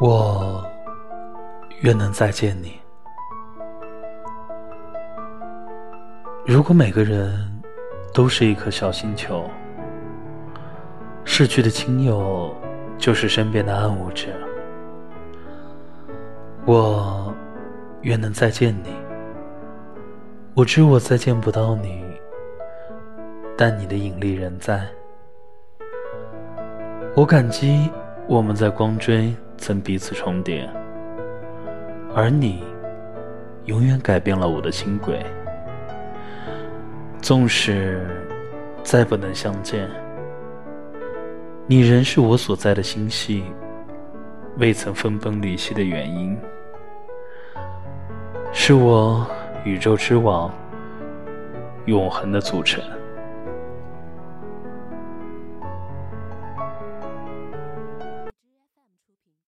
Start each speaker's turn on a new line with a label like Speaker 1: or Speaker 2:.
Speaker 1: 我愿能再见你。如果每个人都是一颗小星球，逝去的亲友就是身边的暗物质。我愿能再见你。我知我再见不到你，但你的引力仍在。我感激我们在光锥曾彼此重叠，而你永远改变了我的轻轨。纵使再不能相见，你仍是我所在的星系未曾分崩离析的原因，是我。宇宙之王，永恒的组成。